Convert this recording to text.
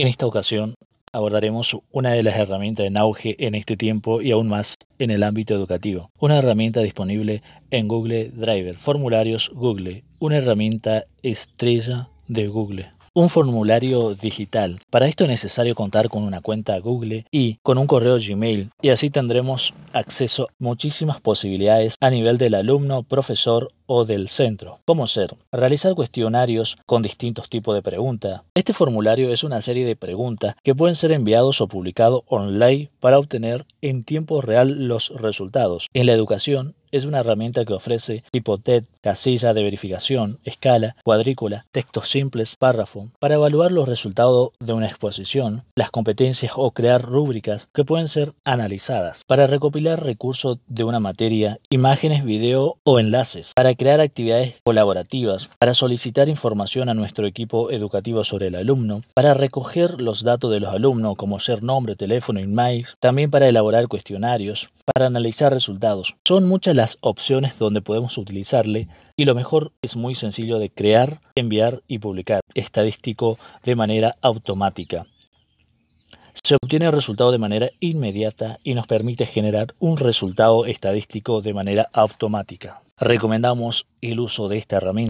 En esta ocasión abordaremos una de las herramientas en auge en este tiempo y aún más en el ámbito educativo. Una herramienta disponible en Google Driver, formularios Google, una herramienta estrella de Google un formulario digital. Para esto es necesario contar con una cuenta Google y con un correo Gmail y así tendremos acceso a muchísimas posibilidades a nivel del alumno, profesor o del centro. ¿Cómo ser? Realizar cuestionarios con distintos tipos de preguntas. Este formulario es una serie de preguntas que pueden ser enviados o publicados online para obtener en tiempo real los resultados. En la educación, es una herramienta que ofrece tipo TED, casilla de verificación, escala, cuadrícula, textos simples, párrafo, para evaluar los resultados de una exposición, las competencias o crear rúbricas que pueden ser analizadas, para recopilar recursos de una materia, imágenes, video o enlaces, para crear actividades colaborativas, para solicitar información a nuestro equipo educativo sobre el alumno, para recoger los datos de los alumnos como ser nombre, teléfono, email, también para elaborar cuestionarios, para analizar resultados. Son muchas las opciones donde podemos utilizarle y lo mejor es muy sencillo de crear, enviar y publicar estadístico de manera automática. Se obtiene el resultado de manera inmediata y nos permite generar un resultado estadístico de manera automática. Recomendamos el uso de esta herramienta